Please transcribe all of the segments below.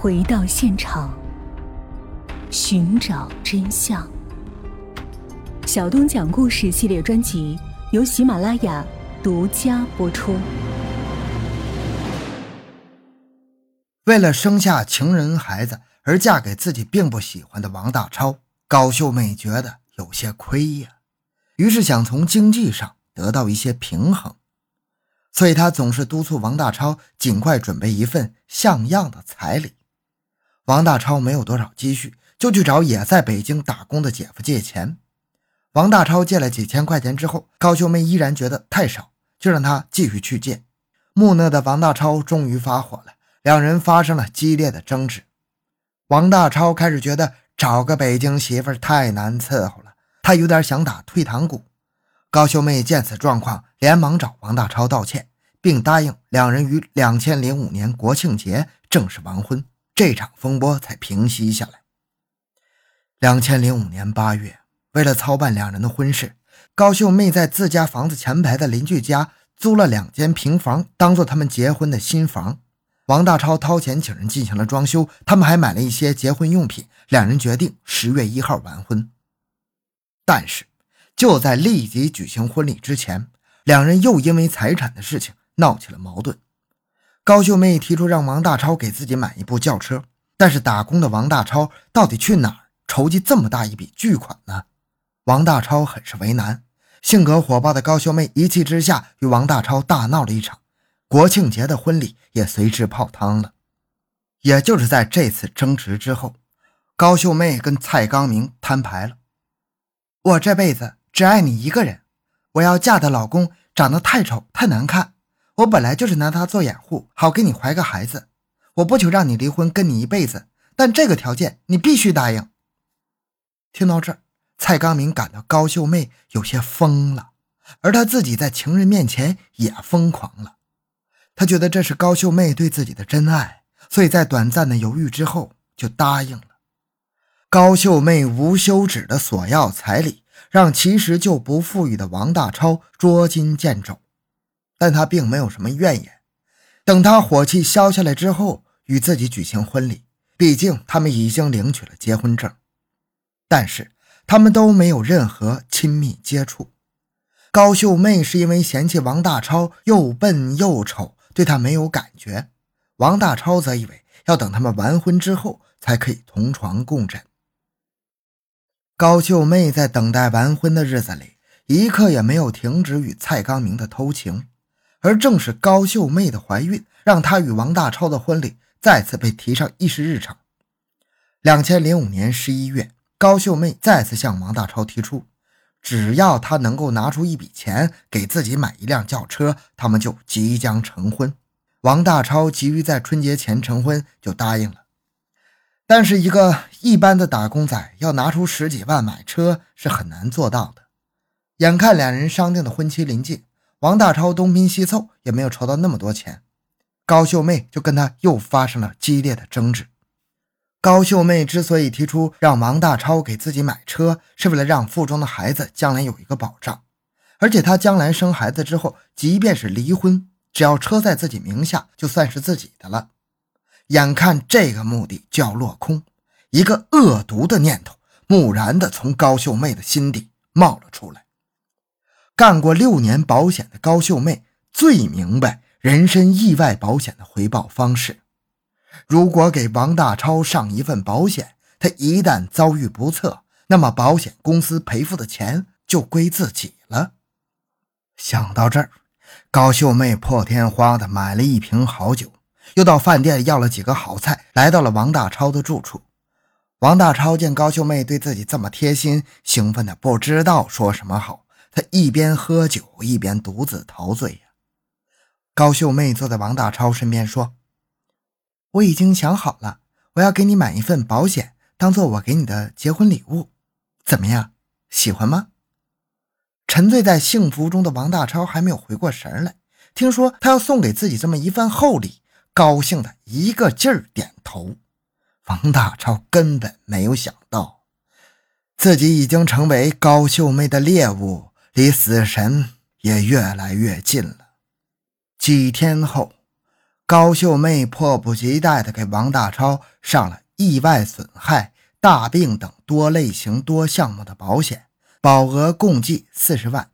回到现场，寻找真相。小东讲故事系列专辑由喜马拉雅独家播出。为了生下情人孩子而嫁给自己并不喜欢的王大超，高秀妹觉得有些亏呀，于是想从经济上得到一些平衡。所以，他总是督促王大超尽快准备一份像样的彩礼。王大超没有多少积蓄，就去找也在北京打工的姐夫借钱。王大超借了几千块钱之后，高秀妹依然觉得太少，就让他继续去借。木讷的王大超终于发火了，两人发生了激烈的争执。王大超开始觉得找个北京媳妇太难伺候了，他有点想打退堂鼓。高秀妹见此状况，连忙找王大超道歉，并答应两人于两千零五年国庆节正式完婚，这场风波才平息下来。两千零五年八月，为了操办两人的婚事，高秀妹在自家房子前排的邻居家租了两间平房，当做他们结婚的新房。王大超掏钱请人进行了装修，他们还买了一些结婚用品。两人决定十月一号完婚，但是。就在立即举行婚礼之前，两人又因为财产的事情闹起了矛盾。高秀妹提出让王大超给自己买一部轿车，但是打工的王大超到底去哪儿筹集这么大一笔巨款呢？王大超很是为难。性格火爆的高秀妹一气之下与王大超大闹了一场，国庆节的婚礼也随之泡汤了。也就是在这次争执之后，高秀妹跟蔡刚明摊牌了：“我这辈子。”只爱你一个人，我要嫁的老公长得太丑太难看。我本来就是拿他做掩护，好给你怀个孩子。我不求让你离婚，跟你一辈子，但这个条件你必须答应。听到这儿，蔡刚明感到高秀妹有些疯了，而他自己在情人面前也疯狂了。他觉得这是高秀妹对自己的真爱，所以在短暂的犹豫之后就答应了。高秀妹无休止的索要彩礼。让其实就不富裕的王大超捉襟见肘，但他并没有什么怨言。等他火气消下来之后，与自己举行婚礼。毕竟他们已经领取了结婚证，但是他们都没有任何亲密接触。高秀妹是因为嫌弃王大超又笨又丑，对他没有感觉。王大超则以为要等他们完婚之后才可以同床共枕。高秀妹在等待完婚的日子里，一刻也没有停止与蔡刚明的偷情，而正是高秀妹的怀孕，让她与王大超的婚礼再次被提上议事日程。两千零五年十一月，高秀妹再次向王大超提出，只要他能够拿出一笔钱给自己买一辆轿车，他们就即将成婚。王大超急于在春节前成婚，就答应了。但是，一个一般的打工仔要拿出十几万买车是很难做到的。眼看两人商定的婚期临近，王大超东拼西凑也没有筹到那么多钱，高秀妹就跟他又发生了激烈的争执。高秀妹之所以提出让王大超给自己买车，是为了让腹中的孩子将来有一个保障，而且她将来生孩子之后，即便是离婚，只要车在自己名下，就算是自己的了。眼看这个目的就要落空，一个恶毒的念头蓦然的从高秀妹的心底冒了出来。干过六年保险的高秀妹最明白人身意外保险的回报方式。如果给王大超上一份保险，他一旦遭遇不测，那么保险公司赔付的钱就归自己了。想到这儿，高秀妹破天荒的买了一瓶好酒。又到饭店要了几个好菜，来到了王大超的住处。王大超见高秀妹对自己这么贴心，兴奋的不知道说什么好。他一边喝酒一边独自陶醉呀。高秀妹坐在王大超身边说：“我已经想好了，我要给你买一份保险，当做我给你的结婚礼物，怎么样？喜欢吗？”沉醉在幸福中的王大超还没有回过神来，听说他要送给自己这么一份厚礼。高兴的一个劲儿点头，王大超根本没有想到，自己已经成为高秀妹的猎物，离死神也越来越近了。几天后，高秀妹迫不及待地给王大超上了意外损害、大病等多类型多项目的保险，保额共计四十万。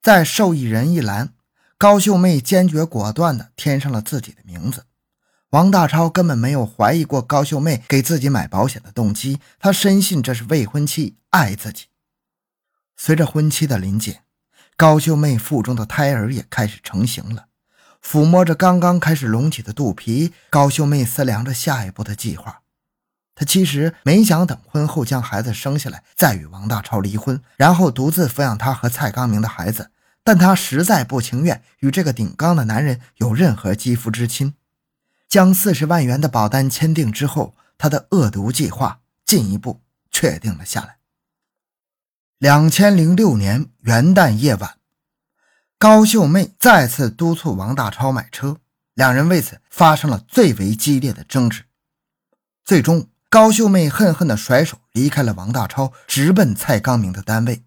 在受益人一栏，高秀妹坚决果断地填上了自己的名字。王大超根本没有怀疑过高秀妹给自己买保险的动机，他深信这是未婚妻爱自己。随着婚期的临近，高秀妹腹中的胎儿也开始成型了。抚摸着刚刚开始隆起的肚皮，高秀妹思量着下一步的计划。她其实没想等婚后将孩子生下来再与王大超离婚，然后独自抚养他和蔡刚明的孩子，但她实在不情愿与这个顶缸的男人有任何肌肤之亲。将四十万元的保单签订之后，她的恶毒计划进一步确定了下来。两千零六年元旦夜晚，高秀妹再次督促王大超买车，两人为此发生了最为激烈的争执。最终，高秀妹恨恨地甩手离开了王大超，直奔蔡刚明的单位。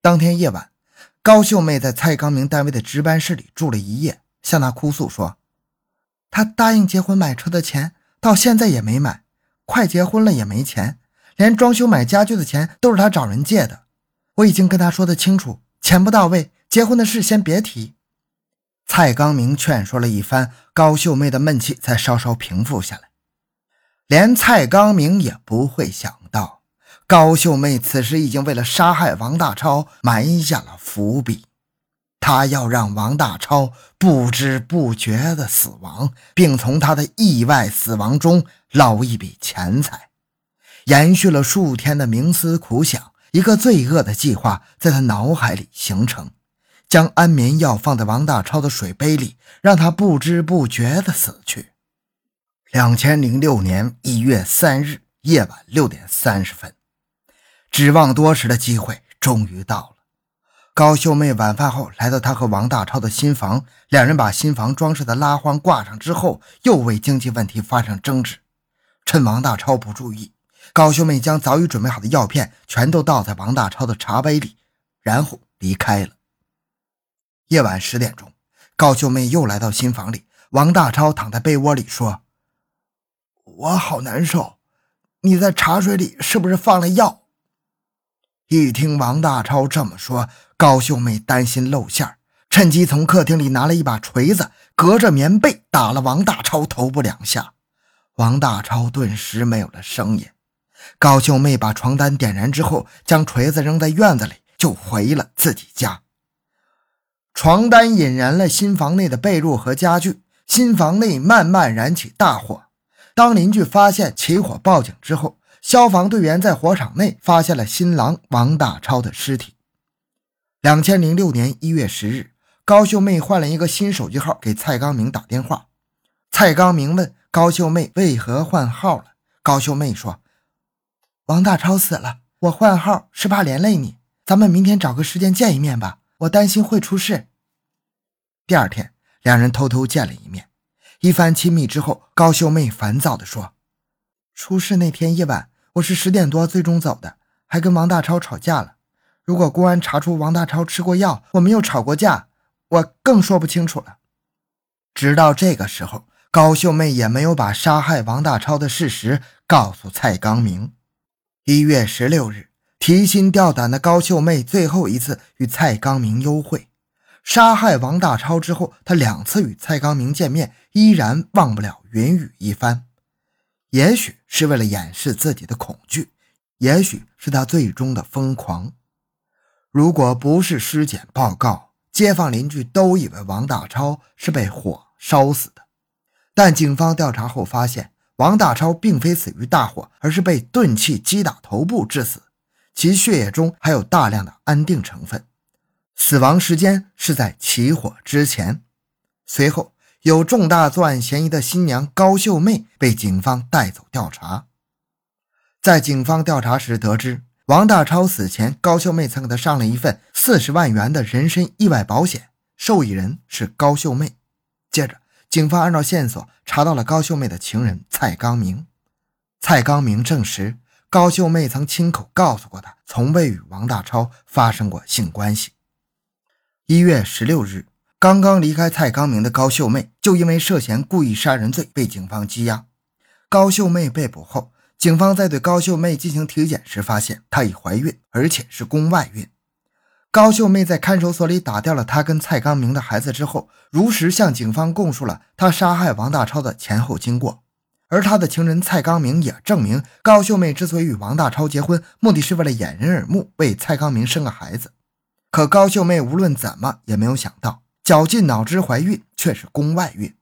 当天夜晚，高秀妹在蔡刚明单位的值班室里住了一夜，向他哭诉说。他答应结婚买车的钱到现在也没买，快结婚了也没钱，连装修买家具的钱都是他找人借的。我已经跟他说的清楚，钱不到位，结婚的事先别提。蔡刚明劝说了一番，高秀妹的闷气才稍稍平复下来。连蔡刚明也不会想到，高秀妹此时已经为了杀害王大超埋下了伏笔。他要让王大超不知不觉的死亡，并从他的意外死亡中捞一笔钱财。延续了数天的冥思苦想，一个罪恶的计划在他脑海里形成：将安眠药放在王大超的水杯里，让他不知不觉的死去。两千零六年一月三日夜晚六点三十分，指望多时的机会终于到了。高秀妹晚饭后来到她和王大超的新房，两人把新房装饰的拉环挂上之后，又为经济问题发生争执。趁王大超不注意，高秀妹将早已准备好的药片全都倒在王大超的茶杯里，然后离开了。夜晚十点钟，高秀妹又来到新房里，王大超躺在被窝里说：“我好难受，你在茶水里是不是放了药？”一听王大超这么说，高秀妹担心露馅趁机从客厅里拿了一把锤子，隔着棉被打了王大超头部两下。王大超顿时没有了声音。高秀妹把床单点燃之后，将锤子扔在院子里，就回了自己家。床单引燃了新房内的被褥和家具，新房内慢慢燃起大火。当邻居发现起火报警之后，消防队员在火场内发现了新郎王大超的尸体。两千零六年一月十日，高秀妹换了一个新手机号给蔡刚明打电话。蔡刚明问高秀妹为何换号了，高秀妹说：“王大超死了，我换号是怕连累你。咱们明天找个时间见一面吧，我担心会出事。”第二天，两人偷偷见了一面。一番亲密之后，高秀妹烦躁地说：“出事那天夜晚。”我是十点多最终走的，还跟王大超吵架了。如果公安查出王大超吃过药，我们又吵过架，我更说不清楚了。直到这个时候，高秀妹也没有把杀害王大超的事实告诉蔡刚明。一月十六日，提心吊胆的高秀妹最后一次与蔡刚明幽会。杀害王大超之后，她两次与蔡刚明见面，依然忘不了云雨一番。也许是为了掩饰自己的恐惧，也许是他最终的疯狂。如果不是尸检报告，街坊邻居都以为王大超是被火烧死的。但警方调查后发现，王大超并非死于大火，而是被钝器击打头部致死，其血液中还有大量的安定成分，死亡时间是在起火之前。随后。有重大作案嫌疑的新娘高秀妹被警方带走调查。在警方调查时得知，王大超死前，高秀妹曾给他上了一份四十万元的人身意外保险，受益人是高秀妹。接着，警方按照线索查到了高秀妹的情人蔡刚明。蔡刚明证实，高秀妹曾亲口告诉过他，从未与王大超发生过性关系。一月十六日。刚刚离开蔡康明的高秀妹，就因为涉嫌故意杀人罪被警方羁押。高秀妹被捕后，警方在对高秀妹进行体检时，发现她已怀孕，而且是宫外孕。高秀妹在看守所里打掉了她跟蔡康明的孩子之后，如实向警方供述了她杀害王大超的前后经过。而她的情人蔡康明也证明，高秀妹之所以与王大超结婚，目的是为了掩人耳目，为蔡康明生个孩子。可高秀妹无论怎么也没有想到，绞尽脑汁怀孕却是宫外孕。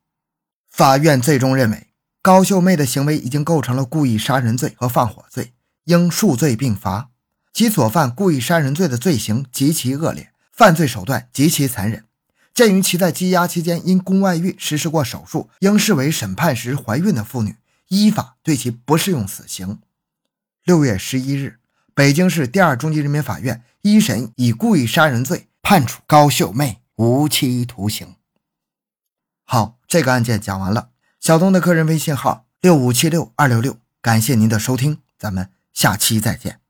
法院最终认为。高秀妹的行为已经构成了故意杀人罪和放火罪，应数罪并罚。其所犯故意杀人罪的罪行极其恶劣，犯罪手段极其残忍。鉴于其在羁押期间因宫外孕实施过手术，应视为审判时怀孕的妇女，依法对其不适用死刑。六月十一日，北京市第二中级人民法院一审以故意杀人罪判处高秀妹无期徒刑。好，这个案件讲完了。小东的个人微信号六五七六二六六，感谢您的收听，咱们下期再见。